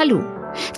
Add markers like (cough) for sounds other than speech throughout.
Hallo.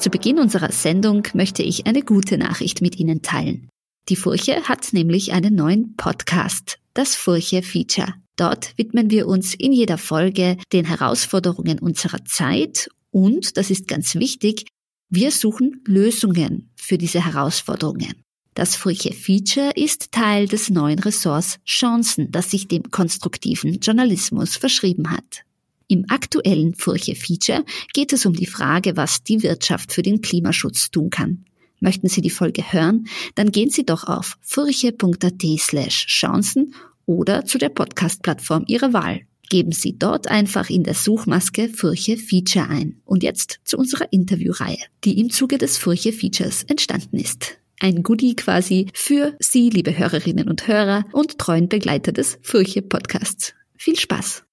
Zu Beginn unserer Sendung möchte ich eine gute Nachricht mit Ihnen teilen. Die Furche hat nämlich einen neuen Podcast, das Furche Feature. Dort widmen wir uns in jeder Folge den Herausforderungen unserer Zeit und, das ist ganz wichtig, wir suchen Lösungen für diese Herausforderungen. Das Furche Feature ist Teil des neuen Ressorts Chancen, das sich dem konstruktiven Journalismus verschrieben hat. Im aktuellen Furche Feature geht es um die Frage, was die Wirtschaft für den Klimaschutz tun kann. Möchten Sie die Folge hören? Dann gehen Sie doch auf furche.at slash Chancen oder zu der Podcast-Plattform Ihrer Wahl. Geben Sie dort einfach in der Suchmaske Furche Feature ein. Und jetzt zu unserer Interviewreihe, die im Zuge des Furche Features entstanden ist. Ein Goodie quasi für Sie, liebe Hörerinnen und Hörer und treuen Begleiter des Furche Podcasts. Viel Spaß!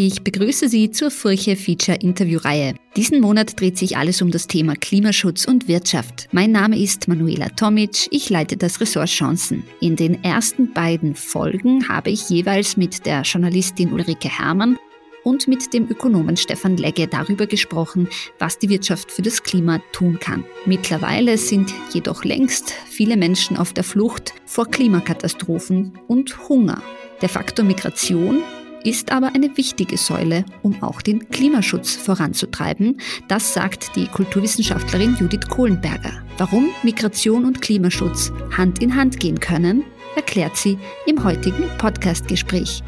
Ich begrüße Sie zur Furche Feature Interviewreihe. Diesen Monat dreht sich alles um das Thema Klimaschutz und Wirtschaft. Mein Name ist Manuela Tomic, ich leite das Ressort Chancen. In den ersten beiden Folgen habe ich jeweils mit der Journalistin Ulrike Herrmann und mit dem Ökonomen Stefan Legge darüber gesprochen, was die Wirtschaft für das Klima tun kann. Mittlerweile sind jedoch längst viele Menschen auf der Flucht vor Klimakatastrophen und Hunger. Der Faktor Migration ist aber eine wichtige Säule, um auch den Klimaschutz voranzutreiben. Das sagt die Kulturwissenschaftlerin Judith Kohlenberger. Warum Migration und Klimaschutz Hand in Hand gehen können, erklärt sie im heutigen Podcastgespräch.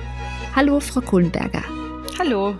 Hallo, Frau Kohlenberger. Hallo.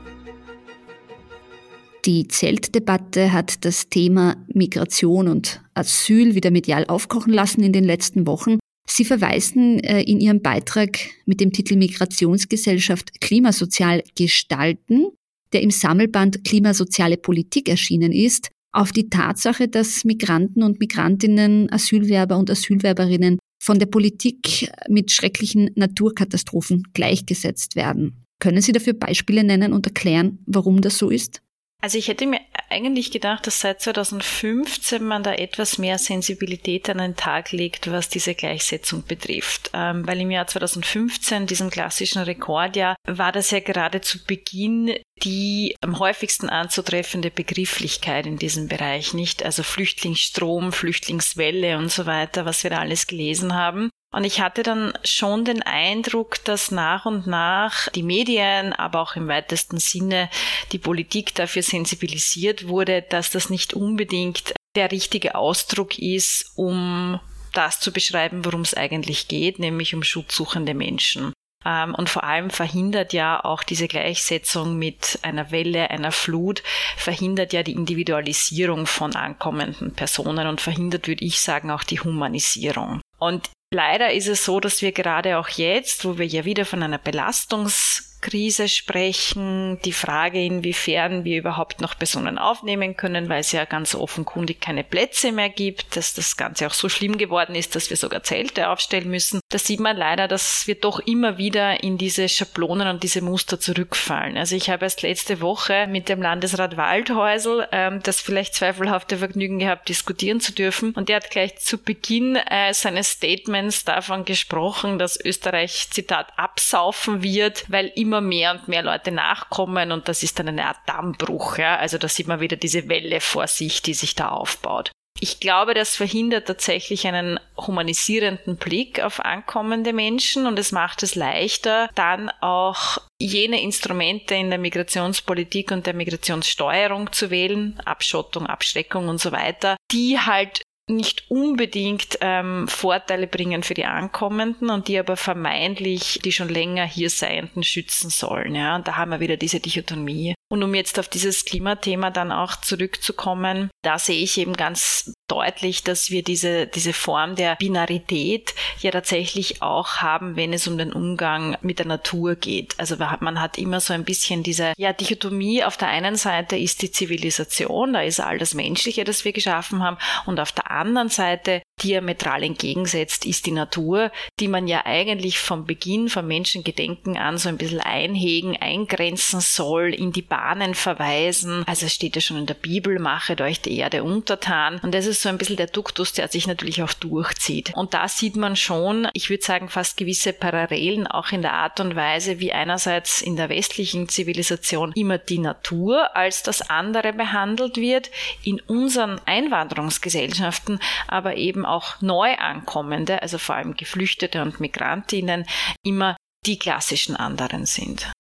Die Zeltdebatte hat das Thema Migration und Asyl wieder medial aufkochen lassen in den letzten Wochen. Sie verweisen äh, in Ihrem Beitrag mit dem Titel Migrationsgesellschaft klimasozial gestalten, der im Sammelband Klimasoziale Politik erschienen ist, auf die Tatsache, dass Migranten und Migrantinnen, Asylwerber und Asylwerberinnen von der Politik mit schrecklichen Naturkatastrophen gleichgesetzt werden. Können Sie dafür Beispiele nennen und erklären, warum das so ist? Also ich hätte mir eigentlich gedacht, dass seit 2015 man da etwas mehr Sensibilität an den Tag legt, was diese Gleichsetzung betrifft. Ähm, weil im Jahr 2015, diesem klassischen Rekordjahr, war das ja gerade zu Beginn die am häufigsten anzutreffende Begrifflichkeit in diesem Bereich, nicht? Also Flüchtlingsstrom, Flüchtlingswelle und so weiter, was wir da alles gelesen haben. Und ich hatte dann schon den Eindruck, dass nach und nach die Medien, aber auch im weitesten Sinne die Politik dafür sensibilisiert wurde, dass das nicht unbedingt der richtige Ausdruck ist, um das zu beschreiben, worum es eigentlich geht, nämlich um schutzsuchende Menschen. Ähm, und vor allem verhindert ja auch diese Gleichsetzung mit einer Welle, einer Flut, verhindert ja die Individualisierung von ankommenden Personen und verhindert, würde ich sagen, auch die Humanisierung. Und Leider ist es so, dass wir gerade auch jetzt, wo wir ja wieder von einer Belastungs Krise sprechen, die Frage, inwiefern wir überhaupt noch Personen aufnehmen können, weil es ja ganz offenkundig keine Plätze mehr gibt, dass das Ganze auch so schlimm geworden ist, dass wir sogar Zelte aufstellen müssen. Da sieht man leider, dass wir doch immer wieder in diese Schablonen und diese Muster zurückfallen. Also ich habe erst letzte Woche mit dem Landesrat Waldhäusl ähm, das vielleicht zweifelhafte Vergnügen gehabt, diskutieren zu dürfen. Und der hat gleich zu Beginn äh, seines Statements davon gesprochen, dass Österreich, Zitat, absaufen wird, weil immer immer mehr und mehr Leute nachkommen und das ist dann eine Art Dammbruch. Ja? Also da sieht man wieder diese Welle vor sich, die sich da aufbaut. Ich glaube, das verhindert tatsächlich einen humanisierenden Blick auf ankommende Menschen und es macht es leichter, dann auch jene Instrumente in der Migrationspolitik und der Migrationssteuerung zu wählen, Abschottung, Abschreckung und so weiter, die halt nicht unbedingt ähm, Vorteile bringen für die Ankommenden und die aber vermeintlich die schon länger hier Seienden schützen sollen. Ja? Und da haben wir wieder diese Dichotomie. Und um jetzt auf dieses Klimathema dann auch zurückzukommen, da sehe ich eben ganz deutlich, dass wir diese, diese Form der Binarität ja tatsächlich auch haben, wenn es um den Umgang mit der Natur geht. Also man hat immer so ein bisschen diese ja, Dichotomie. Auf der einen Seite ist die Zivilisation, da ist all das Menschliche, das wir geschaffen haben, und auf der der anderen Seite diametral entgegensetzt, ist die Natur, die man ja eigentlich vom Beginn vom Menschengedenken an so ein bisschen einhegen, eingrenzen soll, in die Bahnen verweisen. Also es steht ja schon in der Bibel, machet euch die Erde untertan. Und das ist so ein bisschen der Duktus, der sich natürlich auch durchzieht. Und da sieht man schon, ich würde sagen, fast gewisse Parallelen auch in der Art und Weise, wie einerseits in der westlichen Zivilisation immer die Natur als das andere behandelt wird, in unseren Einwanderungsgesellschaften aber eben auch Neuankommende, also vor allem Geflüchtete und Migrantinnen, immer die klassischen anderen sind.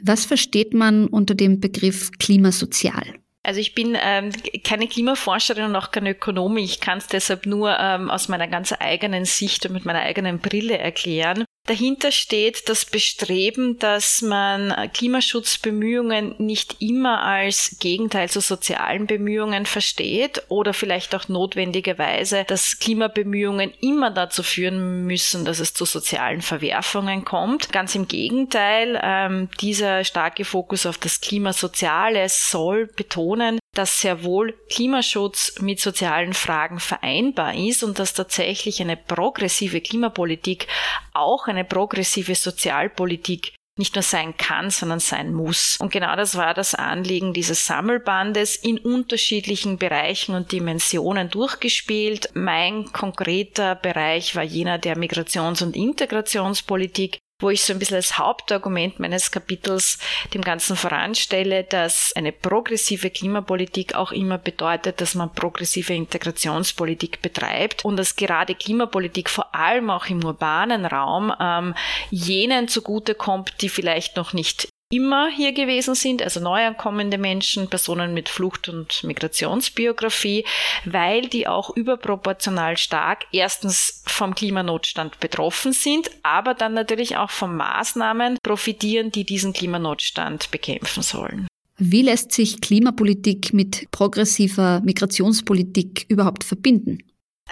Was versteht man unter dem Begriff klimasozial? Also ich bin ähm, keine Klimaforscherin und auch keine Ökonomin. Ich kann es deshalb nur ähm, aus meiner ganz eigenen Sicht und mit meiner eigenen Brille erklären. Dahinter steht das Bestreben, dass man Klimaschutzbemühungen nicht immer als Gegenteil zu sozialen Bemühungen versteht oder vielleicht auch notwendigerweise, dass Klimabemühungen immer dazu führen müssen, dass es zu sozialen Verwerfungen kommt. Ganz im Gegenteil, ähm, dieser starke Fokus auf das Klimasoziale soll betonen, dass sehr wohl Klimaschutz mit sozialen Fragen vereinbar ist und dass tatsächlich eine progressive Klimapolitik auch eine progressive Sozialpolitik nicht nur sein kann, sondern sein muss. Und genau das war das Anliegen dieses Sammelbandes in unterschiedlichen Bereichen und Dimensionen durchgespielt. Mein konkreter Bereich war jener der Migrations- und Integrationspolitik wo ich so ein bisschen als Hauptargument meines Kapitels dem Ganzen voranstelle, dass eine progressive Klimapolitik auch immer bedeutet, dass man progressive Integrationspolitik betreibt und dass gerade Klimapolitik vor allem auch im urbanen Raum ähm, jenen zugutekommt, die vielleicht noch nicht immer hier gewesen sind, also neuankommende Menschen, Personen mit Flucht- und Migrationsbiografie, weil die auch überproportional stark erstens vom Klimanotstand betroffen sind, aber dann natürlich auch von Maßnahmen profitieren, die diesen Klimanotstand bekämpfen sollen. Wie lässt sich Klimapolitik mit progressiver Migrationspolitik überhaupt verbinden?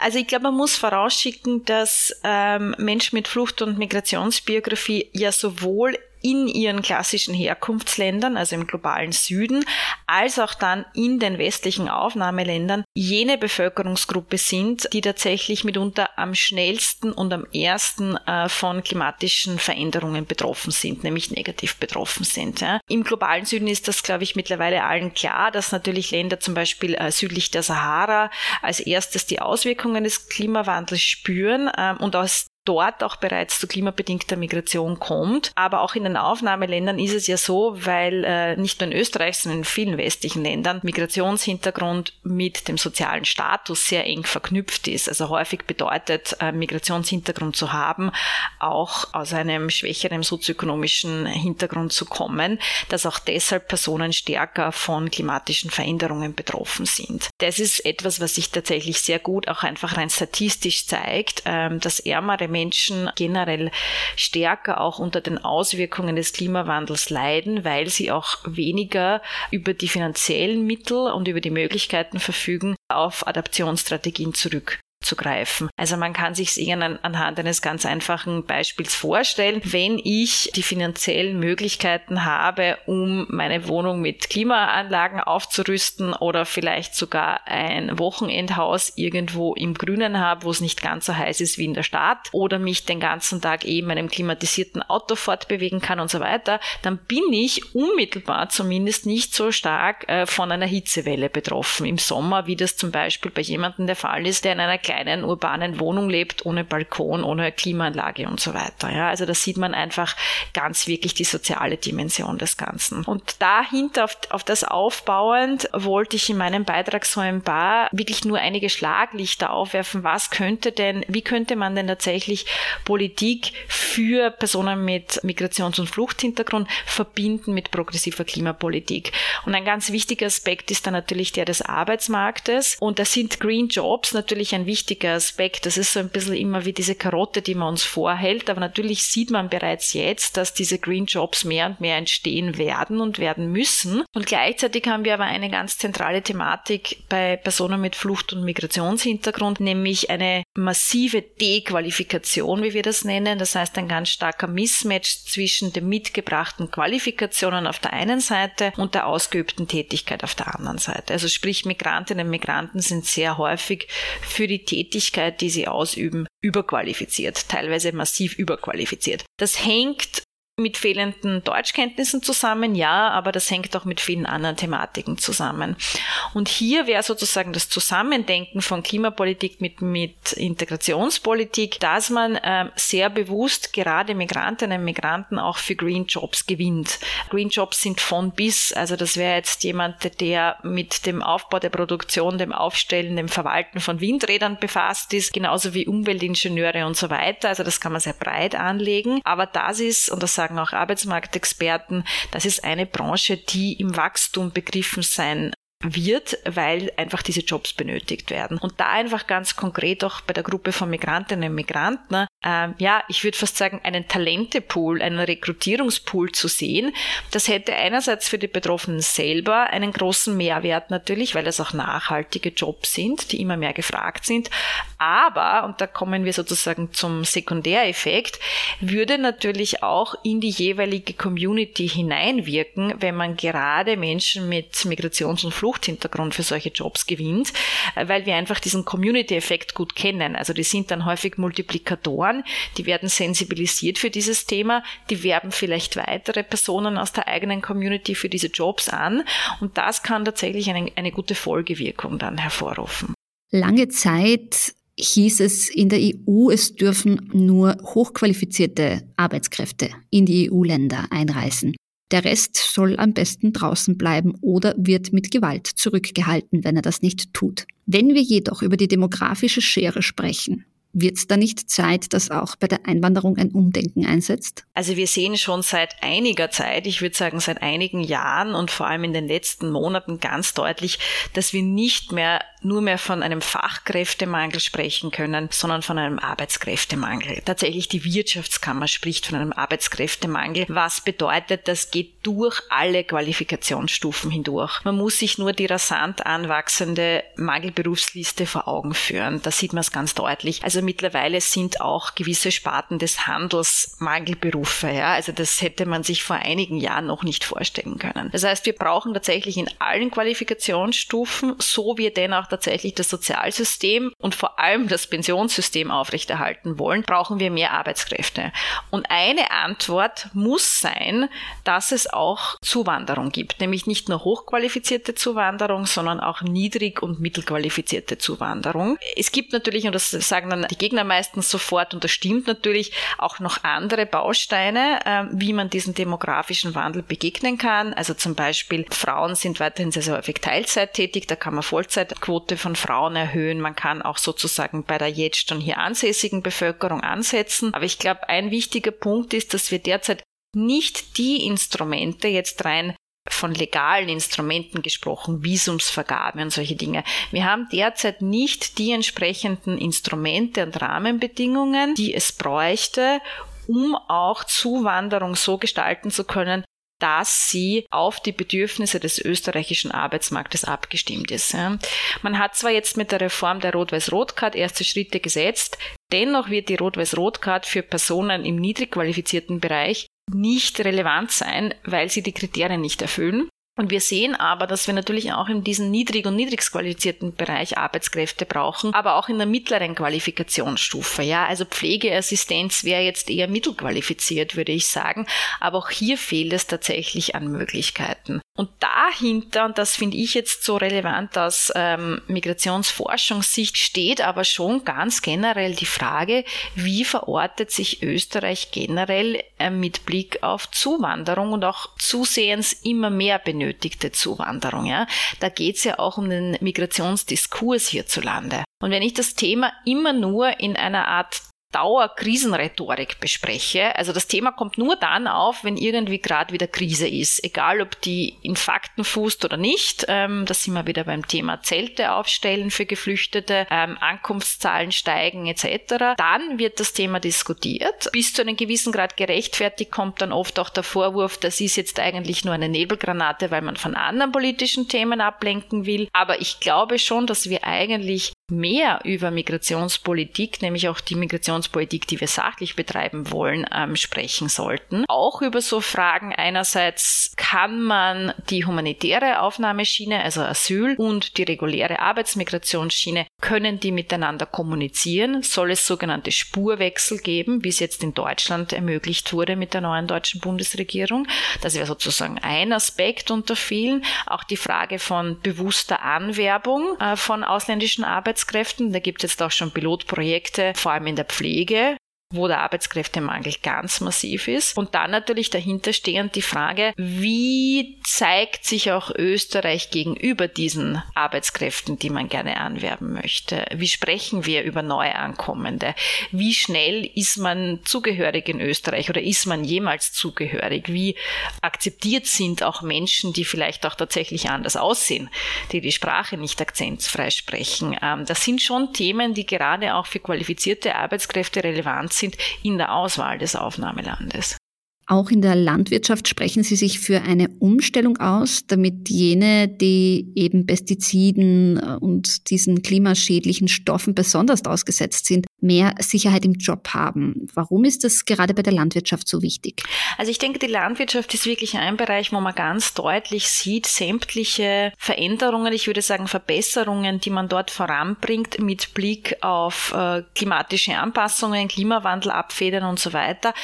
Also ich glaube, man muss vorausschicken, dass ähm, Menschen mit Flucht- und Migrationsbiografie ja sowohl in ihren klassischen Herkunftsländern, also im globalen Süden, als auch dann in den westlichen Aufnahmeländern jene Bevölkerungsgruppe sind, die tatsächlich mitunter am schnellsten und am ersten äh, von klimatischen Veränderungen betroffen sind, nämlich negativ betroffen sind. Im globalen Süden ist das, glaube ich, mittlerweile allen klar, dass natürlich Länder zum Beispiel äh, südlich der Sahara als erstes die Auswirkungen des Klimawandels spüren äh, und aus dort auch bereits zu klimabedingter Migration kommt. Aber auch in den Aufnahmeländern ist es ja so, weil äh, nicht nur in Österreich, sondern in vielen westlichen Ländern Migrationshintergrund mit dem sozialen Status sehr eng verknüpft ist. Also häufig bedeutet äh, Migrationshintergrund zu haben, auch aus einem schwächeren sozioökonomischen Hintergrund zu kommen, dass auch deshalb Personen stärker von klimatischen Veränderungen betroffen sind. Das ist etwas, was sich tatsächlich sehr gut auch einfach rein statistisch zeigt, äh, dass ärmere Menschen generell stärker auch unter den Auswirkungen des Klimawandels leiden, weil sie auch weniger über die finanziellen Mittel und über die Möglichkeiten verfügen, auf Adaptionsstrategien zurück zurückzugreifen. Also man kann sich eher anhand eines ganz einfachen Beispiels vorstellen. Wenn ich die finanziellen Möglichkeiten habe, um meine Wohnung mit Klimaanlagen aufzurüsten oder vielleicht sogar ein Wochenendhaus irgendwo im Grünen habe, wo es nicht ganz so heiß ist wie in der Stadt oder mich den ganzen Tag eben einem klimatisierten Auto fortbewegen kann und so weiter, dann bin ich unmittelbar zumindest nicht so stark äh, von einer Hitzewelle betroffen im Sommer, wie das zum Beispiel bei jemandem der Fall ist, der in einer kleinen kleinen urbanen Wohnung lebt, ohne Balkon, ohne Klimaanlage und so weiter. Ja, also da sieht man einfach ganz wirklich die soziale Dimension des Ganzen. Und dahinter auf, auf das aufbauend wollte ich in meinem Beitrag so ein paar wirklich nur einige Schlaglichter aufwerfen. Was könnte denn, wie könnte man denn tatsächlich Politik für Personen mit Migrations- und Fluchthintergrund verbinden mit progressiver Klimapolitik? Und ein ganz wichtiger Aspekt ist dann natürlich der des Arbeitsmarktes. Und da sind Green Jobs natürlich ein wichtiger wichtiger Aspekt. Das ist so ein bisschen immer wie diese Karotte, die man uns vorhält. Aber natürlich sieht man bereits jetzt, dass diese Green Jobs mehr und mehr entstehen werden und werden müssen. Und gleichzeitig haben wir aber eine ganz zentrale Thematik bei Personen mit Flucht- und Migrationshintergrund, nämlich eine massive Dequalifikation, wie wir das nennen. Das heißt, ein ganz starker Mismatch zwischen den mitgebrachten Qualifikationen auf der einen Seite und der ausgeübten Tätigkeit auf der anderen Seite. Also sprich, Migrantinnen und Migranten sind sehr häufig für die Tätigkeit, die sie ausüben, überqualifiziert, teilweise massiv überqualifiziert. Das hängt mit fehlenden Deutschkenntnissen zusammen, ja, aber das hängt auch mit vielen anderen Thematiken zusammen. Und hier wäre sozusagen das Zusammendenken von Klimapolitik mit, mit Integrationspolitik, dass man äh, sehr bewusst gerade Migrantinnen und Migranten auch für Green Jobs gewinnt. Green Jobs sind von bis, also das wäre jetzt jemand, der mit dem Aufbau der Produktion, dem Aufstellen, dem Verwalten von Windrädern befasst ist, genauso wie Umweltingenieure und so weiter. Also das kann man sehr breit anlegen. Aber das ist, und das sagen auch Arbeitsmarktexperten, das ist eine Branche, die im Wachstum begriffen sein wird, weil einfach diese Jobs benötigt werden. Und da einfach ganz konkret auch bei der Gruppe von Migrantinnen und Migranten, äh, ja, ich würde fast sagen, einen Talentepool, einen Rekrutierungspool zu sehen, das hätte einerseits für die Betroffenen selber einen großen Mehrwert natürlich, weil es auch nachhaltige Jobs sind, die immer mehr gefragt sind. Aber, und da kommen wir sozusagen zum Sekundäreffekt, würde natürlich auch in die jeweilige Community hineinwirken, wenn man gerade Menschen mit Migrations- und Flucht Fluchthintergrund für solche Jobs gewinnt, äh, weil wir einfach diesen Community-Effekt gut kennen. Also die sind dann häufig Multiplikatoren, die werden sensibilisiert für dieses Thema, die werben vielleicht weitere Personen aus der eigenen Community für diese Jobs an und das kann tatsächlich eine, eine gute Folgewirkung dann hervorrufen. Lange Zeit hieß es in der EU, es dürfen nur hochqualifizierte Arbeitskräfte in die EU-Länder einreisen. Der Rest soll am besten draußen bleiben oder wird mit Gewalt zurückgehalten, wenn er das nicht tut. Wenn wir jedoch über die demografische Schere sprechen, wird es da nicht Zeit, dass auch bei der Einwanderung ein Umdenken einsetzt? Also wir sehen schon seit einiger Zeit, ich würde sagen seit einigen Jahren und vor allem in den letzten Monaten ganz deutlich, dass wir nicht mehr nur mehr von einem Fachkräftemangel sprechen können, sondern von einem Arbeitskräftemangel. Tatsächlich die Wirtschaftskammer spricht von einem Arbeitskräftemangel, was bedeutet, das geht durch alle Qualifikationsstufen hindurch. Man muss sich nur die rasant anwachsende Mangelberufsliste vor Augen führen. Da sieht man es ganz deutlich. Also mittlerweile sind auch gewisse Sparten des Handels Mangelberufe. Ja? Also das hätte man sich vor einigen Jahren noch nicht vorstellen können. Das heißt, wir brauchen tatsächlich in allen Qualifikationsstufen, so wir denn auch tatsächlich das Sozialsystem und vor allem das Pensionssystem aufrechterhalten wollen, brauchen wir mehr Arbeitskräfte. Und eine Antwort muss sein, dass es auch Zuwanderung gibt, nämlich nicht nur hochqualifizierte Zuwanderung, sondern auch niedrig- und mittelqualifizierte Zuwanderung. Es gibt natürlich, und das sagen dann die Gegner meistens sofort, und das stimmt natürlich, auch noch andere Bausteine, äh, wie man diesen demografischen Wandel begegnen kann. Also zum Beispiel Frauen sind weiterhin sehr, sehr häufig Teilzeit tätig, da kann man Vollzeitquoten Quote von Frauen erhöhen. Man kann auch sozusagen bei der jetzt schon hier ansässigen Bevölkerung ansetzen. Aber ich glaube, ein wichtiger Punkt ist, dass wir derzeit nicht die Instrumente jetzt rein von legalen Instrumenten gesprochen, Visumsvergabe und solche Dinge. Wir haben derzeit nicht die entsprechenden Instrumente und Rahmenbedingungen, die es bräuchte, um auch Zuwanderung so gestalten zu können, dass sie auf die Bedürfnisse des österreichischen Arbeitsmarktes abgestimmt ist. Man hat zwar jetzt mit der Reform der Rot-Weiß-Rot-Card erste Schritte gesetzt, dennoch wird die Rot-Weiß-Rot-Card für Personen im niedrig qualifizierten Bereich nicht relevant sein, weil sie die Kriterien nicht erfüllen. Und wir sehen aber, dass wir natürlich auch in diesem niedrig- und niedrigst qualifizierten Bereich Arbeitskräfte brauchen, aber auch in der mittleren Qualifikationsstufe. Ja, also Pflegeassistenz wäre jetzt eher mittelqualifiziert, würde ich sagen. Aber auch hier fehlt es tatsächlich an Möglichkeiten. Und dahinter, und das finde ich jetzt so relevant aus ähm, Migrationsforschungssicht, steht aber schon ganz generell die Frage, wie verortet sich Österreich generell äh, mit Blick auf Zuwanderung und auch zusehends immer mehr benötigte Zuwanderung. Ja? Da geht es ja auch um den Migrationsdiskurs hierzulande. Und wenn ich das Thema immer nur in einer Art Dauerkrisenrhetorik bespreche. Also das Thema kommt nur dann auf, wenn irgendwie gerade wieder Krise ist, egal ob die in Fakten fußt oder nicht. Ähm, da sind wir wieder beim Thema Zelte aufstellen für Geflüchtete, ähm, Ankunftszahlen steigen etc. Dann wird das Thema diskutiert. Bis zu einem gewissen Grad gerechtfertigt kommt dann oft auch der Vorwurf, das ist jetzt eigentlich nur eine Nebelgranate, weil man von anderen politischen Themen ablenken will. Aber ich glaube schon, dass wir eigentlich mehr über Migrationspolitik, nämlich auch die Migrationspolitik, die wir sachlich betreiben wollen, ähm, sprechen sollten. Auch über so Fragen einerseits kann man die humanitäre Aufnahmeschiene, also Asyl und die reguläre Arbeitsmigrationsschiene, können die miteinander kommunizieren? Soll es sogenannte Spurwechsel geben, wie es jetzt in Deutschland ermöglicht wurde mit der neuen deutschen Bundesregierung? Das wäre sozusagen ein Aspekt unter vielen. Auch die Frage von bewusster Anwerbung äh, von ausländischen Arbeitskräften Arbeitskräften. Da gibt es jetzt auch schon Pilotprojekte, vor allem in der Pflege, wo der Arbeitskräftemangel ganz massiv ist. Und dann natürlich dahinter stehend die Frage, wie zeigt sich auch Österreich gegenüber diesen Arbeitskräften, die man gerne anwerben möchte? Wie sprechen wir über Neuankommende? Wie schnell ist man zugehörig in Österreich oder ist man jemals zugehörig? Wie akzeptiert sind auch Menschen, die vielleicht auch tatsächlich anders aussehen, die die Sprache nicht akzentfrei sprechen? Ähm, das sind schon Themen, die gerade auch für qualifizierte Arbeitskräfte relevant sind sind in der Auswahl des Aufnahmelandes. Auch in der Landwirtschaft sprechen Sie sich für eine Umstellung aus, damit jene, die eben Pestiziden äh, und diesen klimaschädlichen Stoffen besonders ausgesetzt sind, mehr Sicherheit im Job haben. Warum ist das gerade bei der Landwirtschaft so wichtig? Also ich denke, die Landwirtschaft ist wirklich ein Bereich, wo man ganz deutlich sieht, sämtliche Veränderungen, ich würde sagen Verbesserungen, die man dort voranbringt mit Blick auf äh, klimatische Anpassungen, Klimawandel abfedern und so weiter,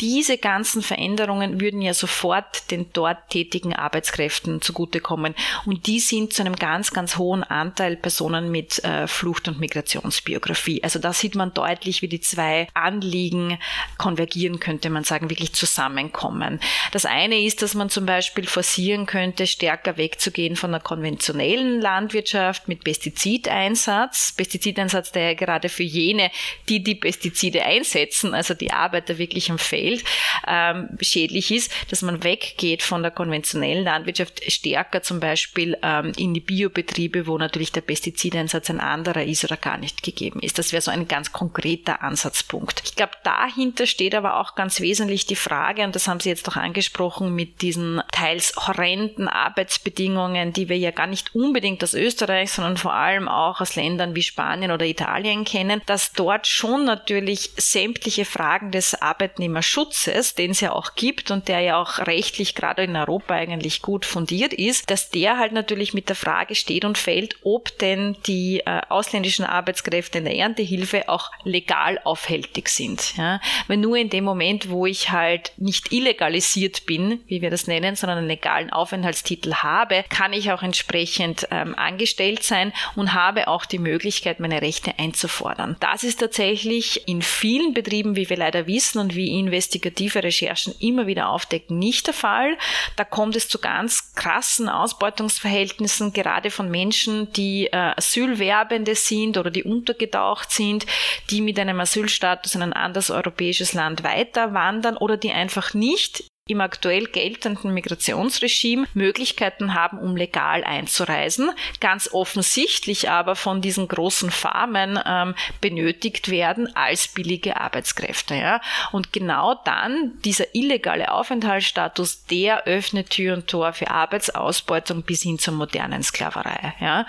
diese ganzen Veränderungen würden ja sofort den dort tätigen Arbeitskräften zugutekommen. Und die sind zu einem ganz, ganz hohen Anteil Personen mit äh, Flucht- und Migrationsbiografie. Also da sieht man deutlich, wie die zwei Anliegen konvergieren, könnte man sagen, wirklich zusammenkommen. Das eine ist, dass man zum Beispiel forcieren könnte, stärker wegzugehen von der konventionellen Landwirtschaft mit Pestizideinsatz. Pestizideinsatz, der ja gerade für jene, die die Pestizide einsetzen, also die Arbeiter wirklich am Feld Welt ähm, schädlich ist, dass man weggeht von der konventionellen Landwirtschaft stärker zum Beispiel ähm, in die Biobetriebe, wo natürlich der Pestizideinsatz ein anderer ist oder gar nicht gegeben ist. Das wäre so ein ganz konkreter Ansatzpunkt. Ich glaube, dahinter steht aber auch ganz wesentlich die Frage, und das haben Sie jetzt auch angesprochen, mit diesen teils horrenden Arbeitsbedingungen, die wir ja gar nicht unbedingt aus Österreich, sondern vor allem auch aus Ländern wie Spanien oder Italien kennen, dass dort schon natürlich sämtliche Fragen des Arbeitnehmerschutzes Schutzes, den es ja auch gibt und der ja auch rechtlich gerade in Europa eigentlich gut fundiert ist, dass der halt natürlich mit der Frage steht und fällt, ob denn die äh, ausländischen Arbeitskräfte in der Erntehilfe auch legal aufhältig sind. Ja? Weil nur in dem Moment, wo ich halt nicht illegalisiert bin, wie wir das nennen, sondern einen legalen Aufenthaltstitel habe, kann ich auch entsprechend ähm, angestellt sein und habe auch die Möglichkeit, meine Rechte einzufordern. Das ist tatsächlich in vielen Betrieben, wie wir leider wissen und wie investieren, investigative Recherchen immer wieder aufdecken, nicht der Fall. Da kommt es zu ganz krassen Ausbeutungsverhältnissen, gerade von Menschen, die äh, Asylwerbende sind oder die untergetaucht sind, die mit einem Asylstatus in ein anderes europäisches Land weiter wandern oder die einfach nicht im aktuell geltenden Migrationsregime Möglichkeiten haben, um legal einzureisen, ganz offensichtlich aber von diesen großen Farmen ähm, benötigt werden als billige Arbeitskräfte. Ja? Und genau dann dieser illegale Aufenthaltsstatus, der öffnet Tür und Tor für Arbeitsausbeutung bis hin zur modernen Sklaverei. Ja?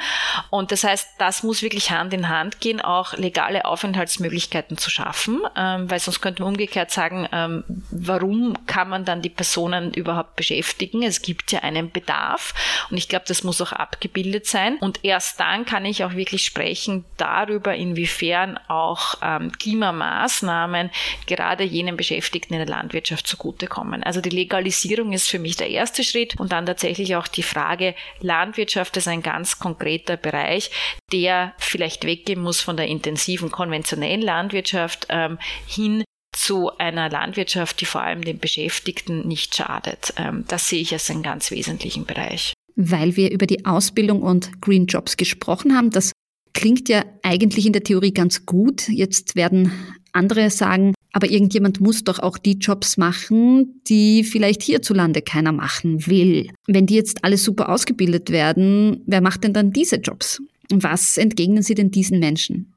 Und das heißt, das muss wirklich Hand in Hand gehen, auch legale Aufenthaltsmöglichkeiten zu schaffen, ähm, weil sonst könnte man umgekehrt sagen, ähm, warum kann man dann die die Personen überhaupt beschäftigen. Es gibt ja einen Bedarf und ich glaube, das muss auch abgebildet sein. Und erst dann kann ich auch wirklich sprechen darüber, inwiefern auch ähm, Klimamaßnahmen gerade jenen Beschäftigten in der Landwirtschaft zugutekommen. Also die Legalisierung ist für mich der erste Schritt und dann tatsächlich auch die Frage, Landwirtschaft ist ein ganz konkreter Bereich, der vielleicht weggehen muss von der intensiven konventionellen Landwirtschaft ähm, hin zu einer Landwirtschaft, die vor allem den Beschäftigten nicht schadet. Ähm, das sehe ich als einen ganz wesentlichen Bereich. Weil wir über die Ausbildung und Green Jobs gesprochen haben, das klingt ja eigentlich in der Theorie ganz gut. Jetzt werden Andere sagen, aber irgendjemand muss doch auch die Jobs machen, die vielleicht hierzulande keiner machen will. Wenn die jetzt alle super ausgebildet werden, wer macht denn dann diese Jobs? Was entgegnen Sie denn diesen Menschen?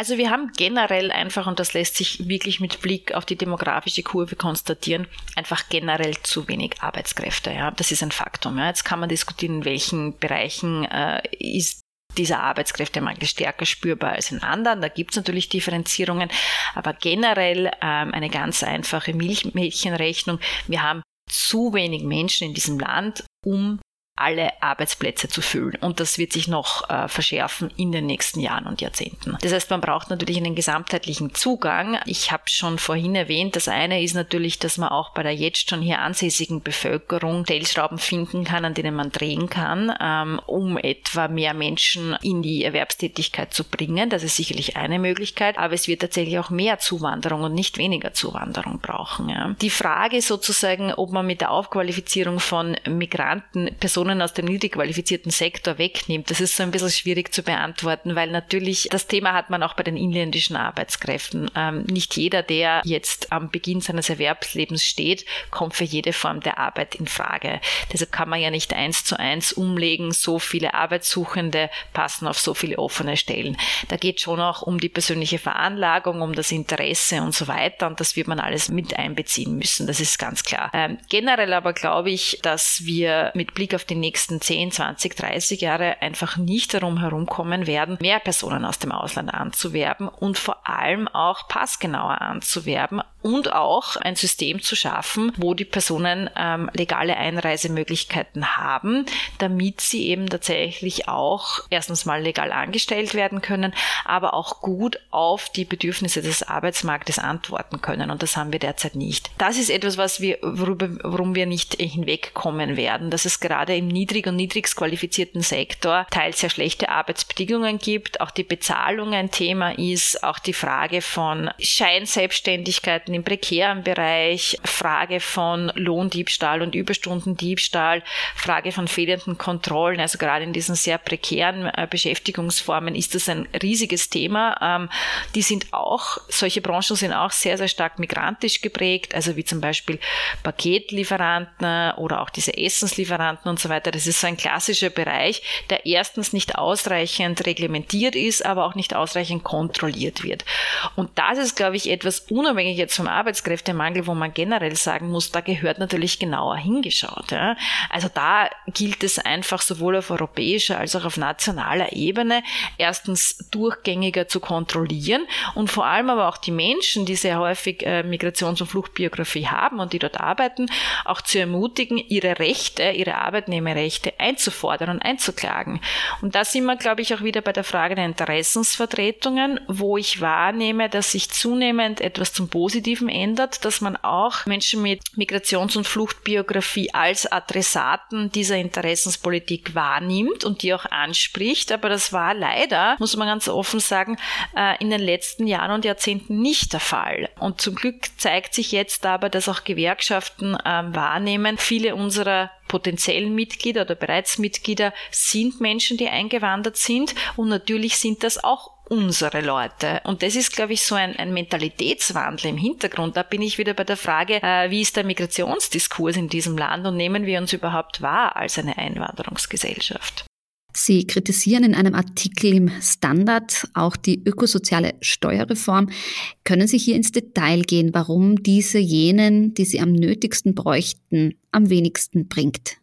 Also wir haben generell einfach, und das lässt sich wirklich mit Blick auf die demografische Kurve konstatieren, einfach generell zu wenig Arbeitskräfte. Ja, das ist ein Faktum. Ja. Jetzt kann man diskutieren, in welchen Bereichen äh, ist dieser Arbeitskräftemangel stärker spürbar als in anderen. Da gibt es natürlich Differenzierungen, aber generell ähm, eine ganz einfache Milchmädchenrechnung. Wir haben zu wenig Menschen in diesem Land, um alle Arbeitsplätze zu füllen. Und das wird sich noch äh, verschärfen in den nächsten Jahren und Jahrzehnten. Das heißt, man braucht natürlich einen gesamtheitlichen Zugang. Ich habe schon vorhin erwähnt, das eine ist natürlich, dass man auch bei der jetzt schon hier ansässigen Bevölkerung Stellschrauben finden kann, an denen man drehen kann, ähm, um etwa mehr Menschen in die Erwerbstätigkeit zu bringen. Das ist sicherlich eine Möglichkeit, aber es wird tatsächlich auch mehr Zuwanderung und nicht weniger Zuwanderung brauchen. Ja. Die Frage sozusagen, ob man mit der Aufqualifizierung von Migranten Personen Personen aus dem niedrig qualifizierten Sektor wegnimmt, das ist so ein bisschen schwierig zu beantworten, weil natürlich das Thema hat man auch bei den inländischen Arbeitskräften. Ähm, nicht jeder, der jetzt am Beginn seines Erwerbslebens steht, kommt für jede Form der Arbeit in Frage. Deshalb kann man ja nicht eins zu eins umlegen, so viele Arbeitssuchende passen auf so viele offene Stellen. Da geht schon auch um die persönliche Veranlagung, um das Interesse und so weiter und das wird man alles mit einbeziehen müssen, das ist ganz klar. Ähm, generell aber glaube ich, dass wir mit Blick auf den nächsten 10, 20, 30 Jahre einfach nicht darum herumkommen werden, mehr Personen aus dem Ausland anzuwerben und vor allem auch passgenauer anzuwerben und auch ein System zu schaffen, wo die Personen ähm, legale Einreisemöglichkeiten haben, damit sie eben tatsächlich auch erstens mal legal angestellt werden können, aber auch gut auf die Bedürfnisse des Arbeitsmarktes antworten können. Und das haben wir derzeit nicht. Das ist etwas, was wir, worüber, worum wir nicht hinwegkommen werden, dass es gerade im niedrig- und niedrigst qualifizierten Sektor teils sehr schlechte Arbeitsbedingungen gibt, auch die Bezahlung ein Thema ist, auch die Frage von Scheinselbstständigkeiten im prekären Bereich, Frage von Lohndiebstahl und Überstundendiebstahl, Frage von fehlenden Kontrollen, also gerade in diesen sehr prekären äh, Beschäftigungsformen ist das ein riesiges Thema. Ähm, die sind auch, solche Branchen sind auch sehr, sehr stark migrantisch geprägt, also wie zum Beispiel Paketlieferanten oder auch diese Essenslieferanten und so weiter. Das ist so ein klassischer Bereich, der erstens nicht ausreichend reglementiert ist, aber auch nicht ausreichend kontrolliert wird. Und das ist, glaube ich, etwas unabhängig jetzt vom Arbeitskräftemangel, wo man generell sagen muss, da gehört natürlich genauer hingeschaut. Ja. Also da gilt es einfach sowohl auf europäischer als auch auf nationaler Ebene erstens durchgängiger zu kontrollieren und vor allem aber auch die Menschen, die sehr häufig äh, Migrations- und Fluchtbiografie haben und die dort arbeiten, auch zu ermutigen, ihre Rechte, ihre Arbeitnehmer Rechte einzufordern und einzuklagen. Und da sind wir, glaube ich, auch wieder bei der Frage der Interessensvertretungen, wo ich wahrnehme, dass sich zunehmend etwas zum Positiven ändert, dass man auch Menschen mit Migrations- und Fluchtbiografie als Adressaten dieser Interessenspolitik wahrnimmt und die auch anspricht. Aber das war leider, muss man ganz offen sagen, äh, in den letzten Jahren und Jahrzehnten nicht der Fall. Und zum Glück zeigt sich jetzt aber, dass auch Gewerkschaften ähm, wahrnehmen, viele unserer potenziellen Mitglieder oder bereits Mitglieder sind Menschen, die eingewandert sind und natürlich sind das auch unsere Leute. Und das ist, glaube ich, so ein, ein Mentalitätswandel im Hintergrund. Da bin ich wieder bei der Frage, äh, wie ist der Migrationsdiskurs in diesem Land und nehmen wir uns überhaupt wahr als eine Einwanderungsgesellschaft? Sie kritisieren in einem Artikel im Standard auch die ökosoziale Steuerreform. Können Sie hier ins Detail gehen, warum diese jenen, die sie am nötigsten bräuchten, am wenigsten bringt?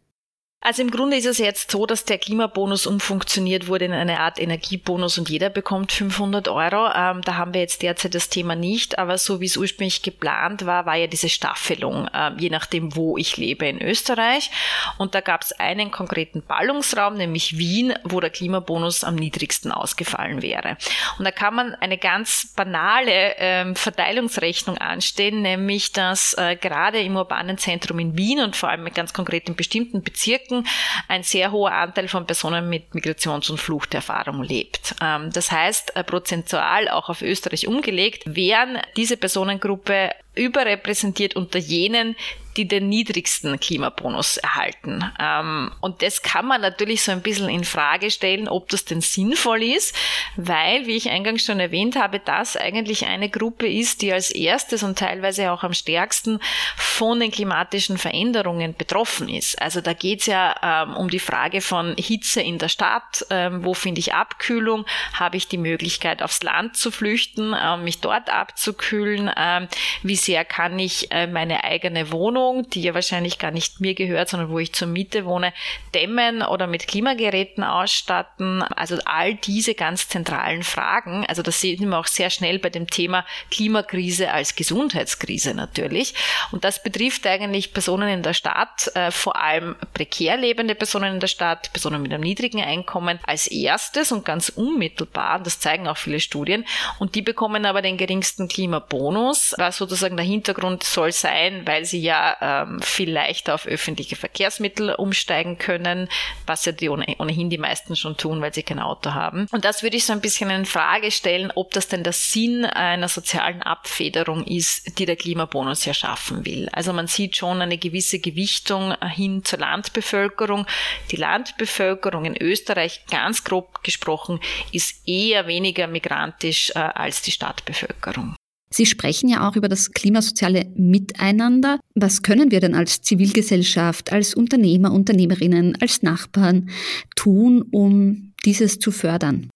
Also im Grunde ist es jetzt so, dass der Klimabonus umfunktioniert wurde in eine Art Energiebonus und jeder bekommt 500 Euro. Ähm, da haben wir jetzt derzeit das Thema nicht, aber so wie es ursprünglich geplant war, war ja diese Staffelung, äh, je nachdem, wo ich lebe in Österreich. Und da gab es einen konkreten Ballungsraum, nämlich Wien, wo der Klimabonus am niedrigsten ausgefallen wäre. Und da kann man eine ganz banale ähm, Verteilungsrechnung anstellen, nämlich dass äh, gerade im urbanen Zentrum in Wien und vor allem ganz konkreten bestimmten Bezirken Bezirken ein sehr hoher Anteil von Personen mit Migrations- und Fluchterfahrung lebt. Ähm, das heißt, äh, prozentual auch auf Österreich umgelegt, wären diese Personengruppe überrepräsentiert unter jenen, die den niedrigsten Klimabonus erhalten. Ähm, und das kann man natürlich so ein bisschen in Frage stellen, ob das denn sinnvoll ist, weil, wie ich eingangs schon erwähnt habe, das eigentlich eine Gruppe ist, die als erstes und teilweise auch am stärksten von den klimatischen Veränderungen betroffen ist. Also da geht es ja ähm, um die Frage von Hitze in der Stadt, ähm, wo finde ich Abkühlung, habe ich die Möglichkeit aufs Land zu flüchten, mich dort abzukühlen, äh, wie sehr kann ich äh, meine eigene Wohnung die ja wahrscheinlich gar nicht mir gehört, sondern wo ich zur Miete wohne, dämmen oder mit Klimageräten ausstatten. Also all diese ganz zentralen Fragen. Also das sehen wir auch sehr schnell bei dem Thema Klimakrise als Gesundheitskrise natürlich. Und das betrifft eigentlich Personen in der Stadt, äh, vor allem prekär lebende Personen in der Stadt, Personen mit einem niedrigen Einkommen als erstes und ganz unmittelbar. Das zeigen auch viele Studien. Und die bekommen aber den geringsten Klimabonus, was sozusagen der Hintergrund soll sein, weil sie ja ähm, viel leichter auf öffentliche Verkehrsmittel umsteigen können, was ja die ohnehin die meisten schon tun, weil sie kein Auto haben. Und das würde ich so ein bisschen in Frage stellen, ob das denn der Sinn einer sozialen Abfederung ist, die der Klimabonus ja schaffen will. Also man sieht schon eine gewisse Gewichtung hin zur Landbevölkerung. Die Landbevölkerung in Österreich, ganz grob gesprochen, ist eher weniger migrantisch äh, als die Stadtbevölkerung. Sie sprechen ja auch über das klimasoziale Miteinander. Was können wir denn als Zivilgesellschaft, als Unternehmer, Unternehmerinnen, als Nachbarn tun, um dieses zu fördern?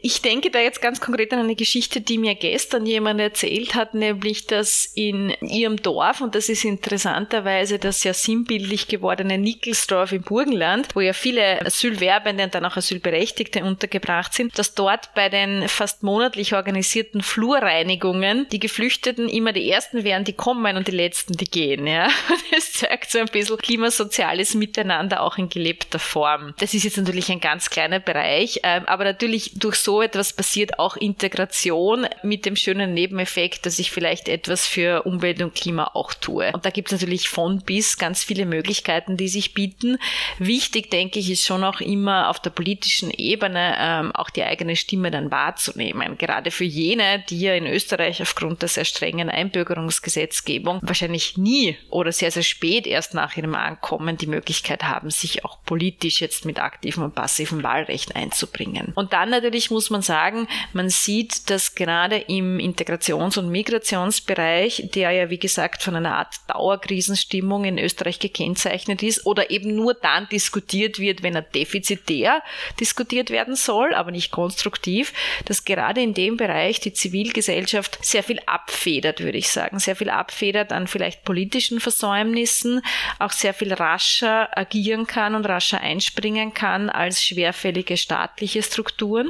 Ich denke da jetzt ganz konkret an eine Geschichte, die mir gestern jemand erzählt hat, nämlich dass in ihrem Dorf, und das ist interessanterweise das ja sinnbildlich gewordene Nickelsdorf im Burgenland, wo ja viele Asylwerbende und dann auch Asylberechtigte untergebracht sind, dass dort bei den fast monatlich organisierten Flurreinigungen die Geflüchteten immer die Ersten wären, die kommen und die Letzten, die gehen. Ja? (laughs) Das zeigt so ein bisschen klimasoziales Miteinander auch in gelebter Form. Das ist jetzt natürlich ein ganz kleiner Bereich, ähm, aber natürlich durch so etwas passiert auch Integration mit dem schönen Nebeneffekt, dass ich vielleicht etwas für Umwelt und Klima auch tue. Und da gibt es natürlich von bis ganz viele Möglichkeiten, die sich bieten. Wichtig, denke ich, ist schon auch immer auf der politischen Ebene ähm, auch die eigene Stimme dann wahrzunehmen. Gerade für jene, die ja in Österreich aufgrund der sehr strengen Einbürgerungsgesetzgebung wahrscheinlich nie oder sehr, sehr spät erst nach ihrem Ankommen die Möglichkeit haben, sich auch politisch jetzt mit aktivem und passivem Wahlrecht einzubringen. Und dann natürlich Gleichzeitig muss man sagen, man sieht, dass gerade im Integrations- und Migrationsbereich, der ja wie gesagt von einer Art Dauerkrisenstimmung in Österreich gekennzeichnet ist oder eben nur dann diskutiert wird, wenn er defizitär diskutiert werden soll, aber nicht konstruktiv, dass gerade in dem Bereich die Zivilgesellschaft sehr viel abfedert, würde ich sagen, sehr viel abfedert an vielleicht politischen Versäumnissen, auch sehr viel rascher agieren kann und rascher einspringen kann als schwerfällige staatliche Strukturen.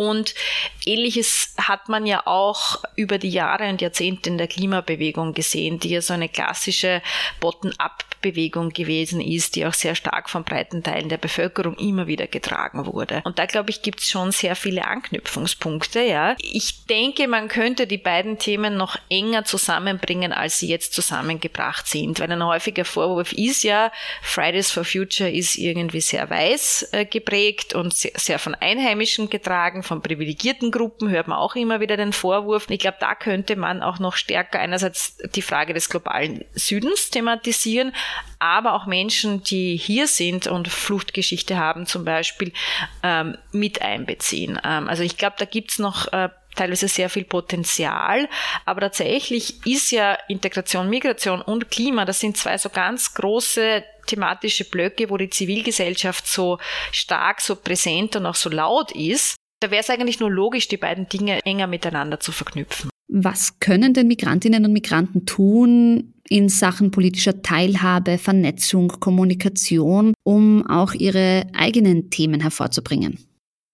Und ähnliches hat man ja auch über die Jahre und Jahrzehnte in der Klimabewegung gesehen, die ja so eine klassische Bottom-up-Bewegung gewesen ist, die auch sehr stark von breiten Teilen der Bevölkerung immer wieder getragen wurde. Und da glaube ich, gibt es schon sehr viele Anknüpfungspunkte. Ja. Ich denke, man könnte die beiden Themen noch enger zusammenbringen, als sie jetzt zusammengebracht sind, weil ein häufiger Vorwurf ist ja, Fridays for Future ist irgendwie sehr weiß äh, geprägt und sehr von Einheimischen getragen, von privilegierten Gruppen hört man auch immer wieder den Vorwurf. Ich glaube, da könnte man auch noch stärker einerseits die Frage des globalen Südens thematisieren, aber auch Menschen, die hier sind und Fluchtgeschichte haben zum Beispiel, ähm, mit einbeziehen. Ähm, also ich glaube, da gibt's noch äh, teilweise sehr viel Potenzial. Aber tatsächlich ist ja Integration, Migration und Klima, das sind zwei so ganz große thematische Blöcke, wo die Zivilgesellschaft so stark, so präsent und auch so laut ist. Da wäre es eigentlich nur logisch, die beiden Dinge enger miteinander zu verknüpfen. Was können denn Migrantinnen und Migranten tun in Sachen politischer Teilhabe, Vernetzung, Kommunikation, um auch ihre eigenen Themen hervorzubringen?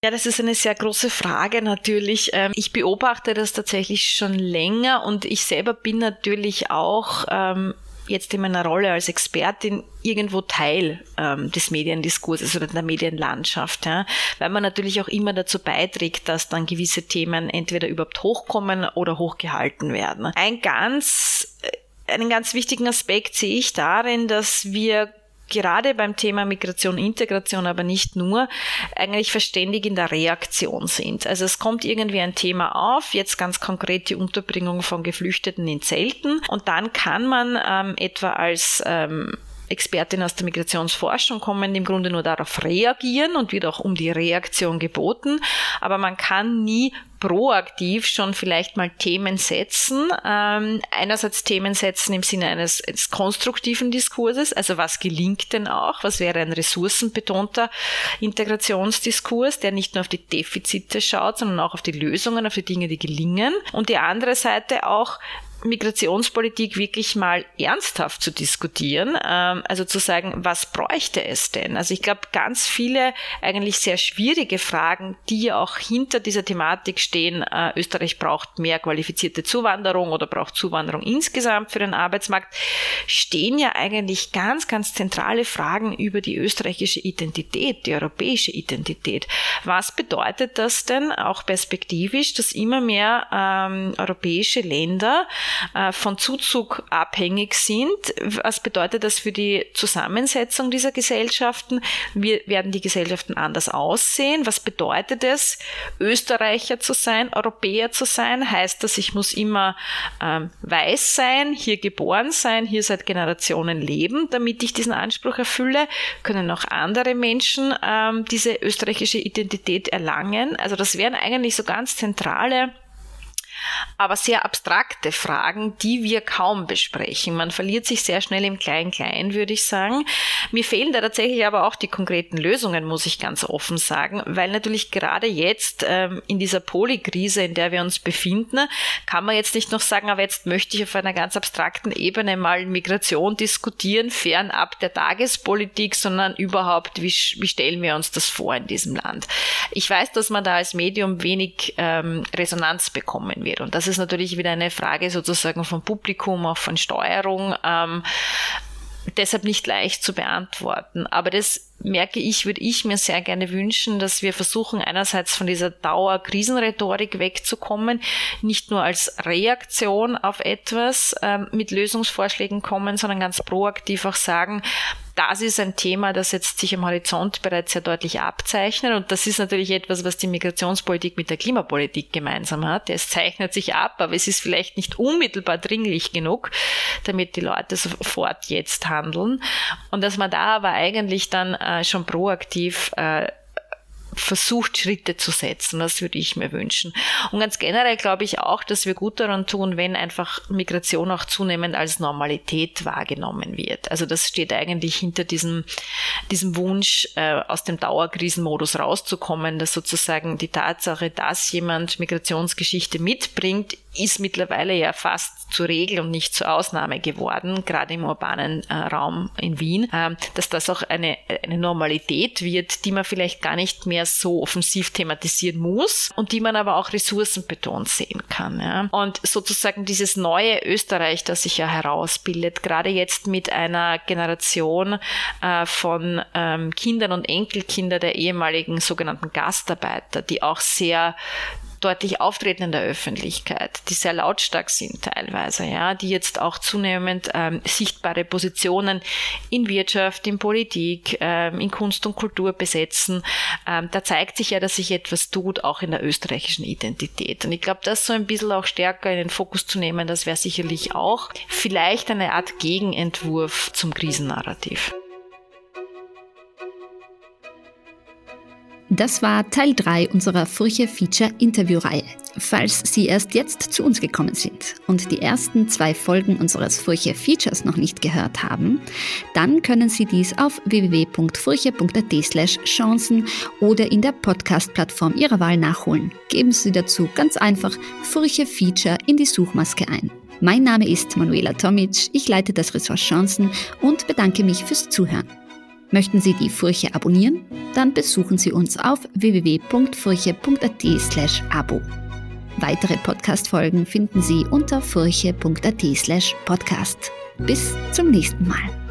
Ja, das ist eine sehr große Frage natürlich. Ähm, ich beobachte das tatsächlich schon länger und ich selber bin natürlich auch ähm, jetzt in meiner Rolle als Expertin irgendwo Teil ähm, des Mediendiskurses oder der Medienlandschaft, weil man natürlich auch immer dazu beiträgt, dass dann gewisse Themen entweder überhaupt hochkommen oder hochgehalten werden. Ein ganz, äh, einen ganz wichtigen Aspekt sehe ich darin, dass wir gerade beim Thema Migration, Integration, aber nicht nur, eigentlich verständig in der Reaktion sind. Also es kommt irgendwie ein Thema auf, jetzt ganz konkret die Unterbringung von Geflüchteten in Zelten und dann kann man ähm, etwa als ähm, Expertin aus der Migrationsforschung kommen im Grunde nur darauf reagieren und wird auch um die Reaktion geboten. Aber man kann nie proaktiv schon vielleicht mal Themen setzen. Ähm, einerseits Themen setzen im Sinne eines, eines, konstruktiven Diskurses, also was gelingt denn auch, was wäre ein ressourcenbetonter Integrationsdiskurs, der nicht nur auf die Defizite schaut, sondern auch auf die Lösungen, auf die Dinge, die gelingen. Und die andere Seite auch Migrationspolitik wirklich mal ernsthaft zu diskutieren, ähm, also zu sagen, was bräuchte es denn? Also ich glaube, ganz viele eigentlich sehr schwierige Fragen, die auch hinter dieser Thematik stehen, äh, Österreich braucht mehr qualifizierte Zuwanderung oder braucht Zuwanderung insgesamt für den Arbeitsmarkt, stehen ja eigentlich ganz, ganz zentrale Fragen über die österreichische Identität, die europäische Identität. Was bedeutet das denn auch perspektivisch, dass immer mehr ähm, europäische Länder äh, von Zuzug abhängig sind. Was bedeutet das für die Zusammensetzung dieser Gesellschaften? Wie werden die Gesellschaften anders aussehen? Was bedeutet es, Österreicher zu sein, Europäer zu sein? Heißt das, ich muss immer ähm, weiß sein, hier geboren sein, hier seit Generationen leben, damit ich diesen Anspruch erfülle? Können auch andere Menschen ähm, diese österreichische Identität erlangen? Also das wären eigentlich so ganz zentrale aber sehr abstrakte Fragen, die wir kaum besprechen. Man verliert sich sehr schnell im Klein-Klein, würde ich sagen. Mir fehlen da tatsächlich aber auch die konkreten Lösungen, muss ich ganz offen sagen, weil natürlich gerade jetzt ähm, in dieser Polykrise, in der wir uns befinden, kann man jetzt nicht noch sagen, aber jetzt möchte ich auf einer ganz abstrakten Ebene mal Migration diskutieren, fernab der Tagespolitik, sondern überhaupt, wie, wie stellen wir uns das vor in diesem Land? Ich weiß, dass man da als Medium wenig ähm, Resonanz bekommen wird. Und das ist natürlich wieder eine Frage sozusagen vom Publikum, auch von Steuerung. Ähm, deshalb nicht leicht zu beantworten. Aber das merke ich, würde ich mir sehr gerne wünschen, dass wir versuchen, einerseits von dieser Dauerkrisenrhetorik wegzukommen, nicht nur als Reaktion auf etwas ähm, mit Lösungsvorschlägen kommen, sondern ganz proaktiv auch sagen, das ist ein Thema, das jetzt sich am Horizont bereits sehr deutlich abzeichnet. Und das ist natürlich etwas, was die Migrationspolitik mit der Klimapolitik gemeinsam hat. Es zeichnet sich ab, aber es ist vielleicht nicht unmittelbar dringlich genug, damit die Leute sofort jetzt handeln. Und dass man da aber eigentlich dann äh, schon proaktiv äh, versucht, Schritte zu setzen. Das würde ich mir wünschen. Und ganz generell glaube ich auch, dass wir gut daran tun, wenn einfach Migration auch zunehmend als Normalität wahrgenommen wird. Also das steht eigentlich hinter diesem, diesem Wunsch, äh, aus dem Dauerkrisenmodus rauszukommen, dass sozusagen die Tatsache, dass jemand Migrationsgeschichte mitbringt, ist mittlerweile ja fast zur Regel und nicht zur Ausnahme geworden, gerade im urbanen äh, Raum in Wien, äh, dass das auch eine, eine Normalität wird, die man vielleicht gar nicht mehr so offensiv thematisieren muss und die man aber auch ressourcenbetont sehen kann. Ja. Und sozusagen dieses neue Österreich, das sich ja herausbildet, gerade jetzt mit einer Generation äh, von ähm, Kindern und Enkelkinder der ehemaligen sogenannten Gastarbeiter, die auch sehr deutlich auftreten in der Öffentlichkeit, die sehr lautstark sind teilweise, ja, die jetzt auch zunehmend ähm, sichtbare Positionen in Wirtschaft, in Politik, ähm, in Kunst und Kultur besetzen. Ähm, da zeigt sich ja, dass sich etwas tut, auch in der österreichischen Identität. Und ich glaube, das so ein bisschen auch stärker in den Fokus zu nehmen, das wäre sicherlich auch vielleicht eine Art Gegenentwurf zum Krisennarrativ. Das war Teil 3 unserer Furche Feature Interviewreihe. Falls Sie erst jetzt zu uns gekommen sind und die ersten zwei Folgen unseres Furche Features noch nicht gehört haben, dann können Sie dies auf www.furche.at slash Chancen oder in der Podcast-Plattform Ihrer Wahl nachholen. Geben Sie dazu ganz einfach Furche Feature in die Suchmaske ein. Mein Name ist Manuela Tomic, ich leite das Ressort Chancen und bedanke mich fürs Zuhören. Möchten Sie die Furche abonnieren? Dann besuchen Sie uns auf www.furche.at/abo. Weitere Podcast-Folgen finden Sie unter furche.at/podcast. Bis zum nächsten Mal.